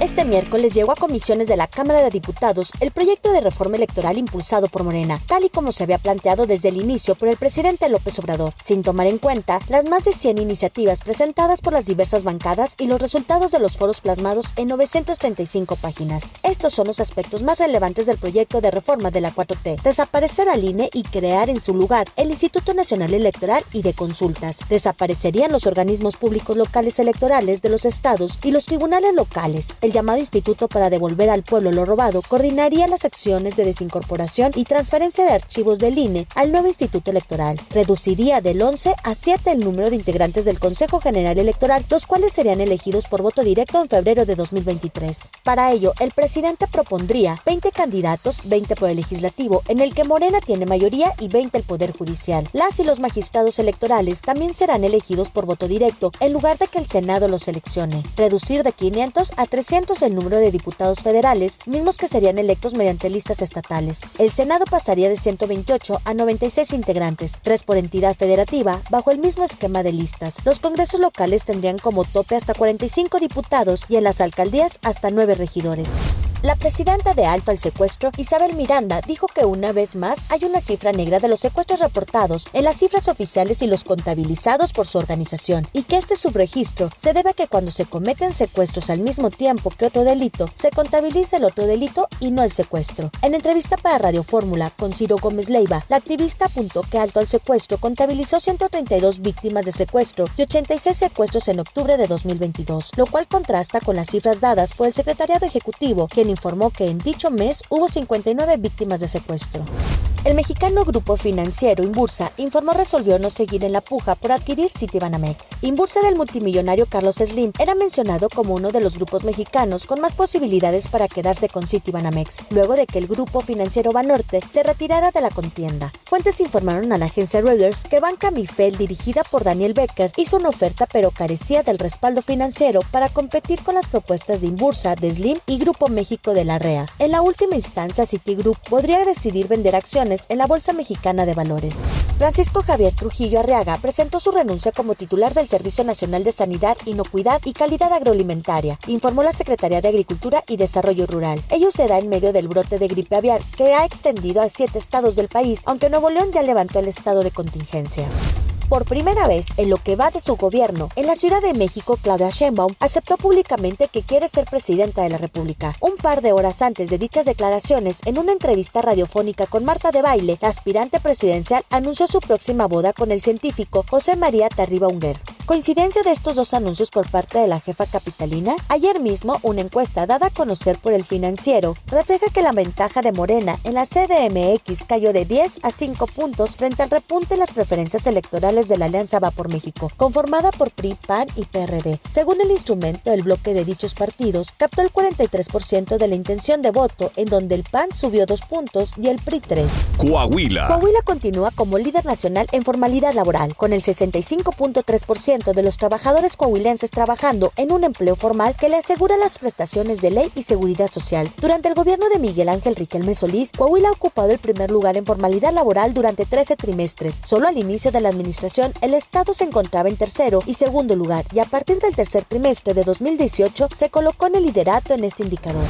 Este miércoles llegó a comisiones de la Cámara de Diputados el proyecto de reforma electoral impulsado por Morena, tal y como se había planteado desde el inicio por el presidente López Obrador, sin tomar en cuenta las más de 100 iniciativas presentadas por las diversas bancadas y los resultados de los foros plasmados en 935 páginas. Estos son los aspectos más relevantes del proyecto de reforma de la 4T. Desaparecer al INE y crear en su lugar el Instituto Nacional Electoral y de Consultas. Desaparecerían los organismos públicos locales electorales de los estados y los tribunales locales llamado Instituto para devolver al pueblo lo robado coordinaría las acciones de desincorporación y transferencia de archivos del INE al nuevo Instituto Electoral. Reduciría del 11 a 7 el número de integrantes del Consejo General Electoral, los cuales serían elegidos por voto directo en febrero de 2023. Para ello, el presidente propondría 20 candidatos, 20 por el legislativo, en el que Morena tiene mayoría y 20 el Poder Judicial. Las y los magistrados electorales también serán elegidos por voto directo, en lugar de que el Senado los seleccione. Reducir de 500 a 300 el número de diputados federales, mismos que serían electos mediante listas estatales. El Senado pasaría de 128 a 96 integrantes, tres por entidad federativa, bajo el mismo esquema de listas. Los congresos locales tendrían como tope hasta 45 diputados y en las alcaldías hasta 9 regidores. La presidenta de Alto al Secuestro, Isabel Miranda, dijo que una vez más hay una cifra negra de los secuestros reportados en las cifras oficiales y los contabilizados por su organización, y que este subregistro se debe a que cuando se cometen secuestros al mismo tiempo que otro delito, se contabiliza el otro delito y no el secuestro. En entrevista para Radio Fórmula con Ciro Gómez Leiva, la activista apuntó que Alto al Secuestro contabilizó 132 víctimas de secuestro y 86 secuestros en octubre de 2022, lo cual contrasta con las cifras dadas por el Secretariado Ejecutivo, que informó que en dicho mes hubo 59 víctimas de secuestro. El mexicano grupo financiero Inbursa informó resolvió no seguir en la puja por adquirir Citibanamex. Inbursa del multimillonario Carlos Slim era mencionado como uno de los grupos mexicanos con más posibilidades para quedarse con Citibanamex, luego de que el grupo financiero Banorte se retirara de la contienda. Fuentes informaron a la agencia Reuters que Banca Mifel, dirigida por Daniel Becker, hizo una oferta pero carecía del respaldo financiero para competir con las propuestas de Inbursa, de Slim y Grupo México de la REA. En la última instancia, Citigroup podría decidir vender acciones en la Bolsa Mexicana de Valores. Francisco Javier Trujillo Arriaga presentó su renuncia como titular del Servicio Nacional de Sanidad, Inocuidad y Calidad Agroalimentaria, informó la Secretaría de Agricultura y Desarrollo Rural. Ello se da en medio del brote de gripe aviar que ha extendido a siete estados del país, aunque Nuevo León ya levantó el estado de contingencia. Por primera vez en lo que va de su gobierno, en la Ciudad de México, Claudia Sheinbaum aceptó públicamente que quiere ser presidenta de la República. Un par de horas antes de dichas declaraciones, en una entrevista radiofónica con Marta de Baile, la aspirante presidencial anunció su próxima boda con el científico José María Tarriba Unguer. ¿Coincidencia de estos dos anuncios por parte de la jefa capitalina? Ayer mismo, una encuesta dada a conocer por el financiero refleja que la ventaja de Morena en la CDMX cayó de 10 a 5 puntos frente al repunte en las preferencias electorales de la Alianza Va por México, conformada por PRI, PAN y PRD. Según el instrumento, el bloque de dichos partidos captó el 43% de la intención de voto, en donde el PAN subió 2 puntos y el PRI 3. Coahuila. Coahuila continúa como líder nacional en formalidad laboral, con el 65.3% de los trabajadores coahuilenses trabajando en un empleo formal que le asegura las prestaciones de ley y seguridad social. Durante el gobierno de Miguel Ángel Riquelme Solís, Coahuila ha ocupado el primer lugar en formalidad laboral durante 13 trimestres. Solo al inicio de la administración, el Estado se encontraba en tercero y segundo lugar, y a partir del tercer trimestre de 2018 se colocó en el liderato en este indicador.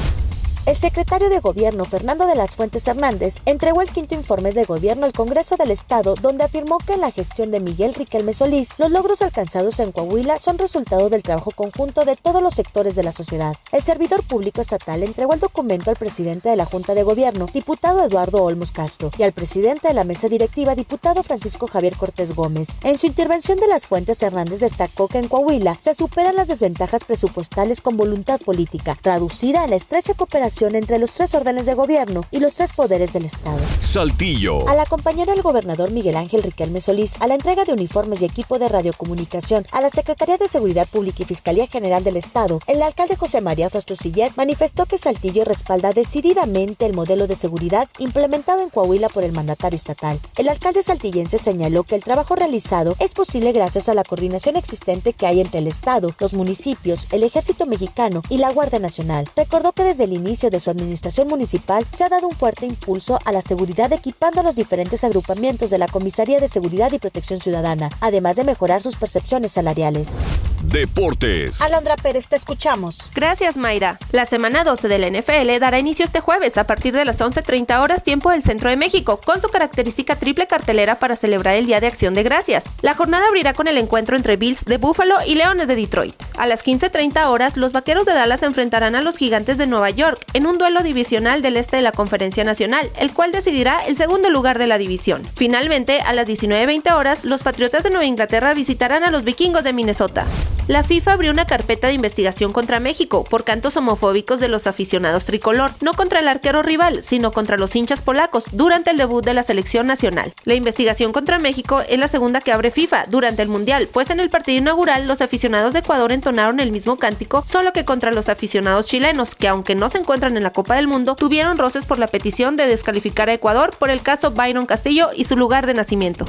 El secretario de Gobierno, Fernando de las Fuentes Hernández, entregó el quinto informe de gobierno al Congreso del Estado, donde afirmó que en la gestión de Miguel Riquelme Solís, los logros alcanzados en Coahuila son resultado del trabajo conjunto de todos los sectores de la sociedad. El servidor público estatal entregó el documento al presidente de la Junta de Gobierno, diputado Eduardo Olmos Castro, y al presidente de la mesa directiva, diputado Francisco Javier Cortés Gómez. En su intervención de las Fuentes Hernández destacó que en Coahuila se superan las desventajas presupuestales con voluntad política, traducida en la estrecha cooperación entre los tres órdenes de gobierno y los tres poderes del Estado. Saltillo. Al acompañar al gobernador Miguel Ángel Riquelme Solís a la entrega de uniformes y equipo de radiocomunicación a la Secretaría de Seguridad Pública y Fiscalía General del Estado, el alcalde José María Frastrosiller manifestó que Saltillo respalda decididamente el modelo de seguridad implementado en Coahuila por el mandatario estatal. El alcalde saltillense señaló que el trabajo realizado es posible gracias a la coordinación existente que hay entre el Estado, los municipios, el Ejército Mexicano y la Guardia Nacional. Recordó que desde el inicio inicio de su administración municipal se ha dado un fuerte impulso a la seguridad equipando a los diferentes agrupamientos de la Comisaría de Seguridad y Protección Ciudadana, además de mejorar sus percepciones salariales. Deportes. Alondra Pérez, te escuchamos. Gracias, Mayra. La semana 12 de la NFL dará inicio este jueves a partir de las 11.30 horas tiempo del Centro de México, con su característica triple cartelera para celebrar el Día de Acción de Gracias. La jornada abrirá con el encuentro entre Bills de Buffalo y Leones de Detroit. A las 15.30 horas, los Vaqueros de Dallas enfrentarán a los Gigantes de Nueva York en un duelo divisional del este de la Conferencia Nacional, el cual decidirá el segundo lugar de la división. Finalmente, a las 19.20 horas, los Patriotas de Nueva Inglaterra visitarán a los Vikingos de Minnesota. La FIFA abrió una carpeta de investigación contra México por cantos homofóbicos de los aficionados tricolor, no contra el arquero rival, sino contra los hinchas polacos durante el debut de la selección nacional. La investigación contra México es la segunda que abre FIFA durante el Mundial, pues en el partido inaugural los aficionados de Ecuador entonaron el mismo cántico, solo que contra los aficionados chilenos, que aunque no se encuentran en la Copa del Mundo, tuvieron roces por la petición de descalificar a Ecuador por el caso Byron Castillo y su lugar de nacimiento.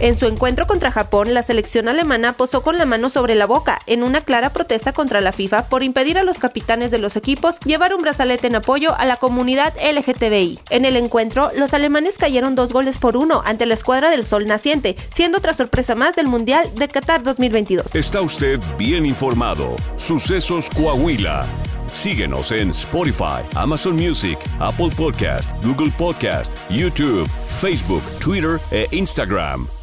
En su encuentro contra Japón, la selección alemana posó con la mano sobre la boca en una clara protesta contra la FIFA por impedir a los capitanes de los equipos llevar un brazalete en apoyo a la comunidad LGTBI. En el encuentro, los alemanes cayeron dos goles por uno ante la escuadra del Sol Naciente, siendo otra sorpresa más del Mundial de Qatar 2022. Está usted bien informado. Sucesos Coahuila. Síguenos en Spotify, Amazon Music, Apple Podcast, Google Podcast, YouTube, Facebook, Twitter e Instagram.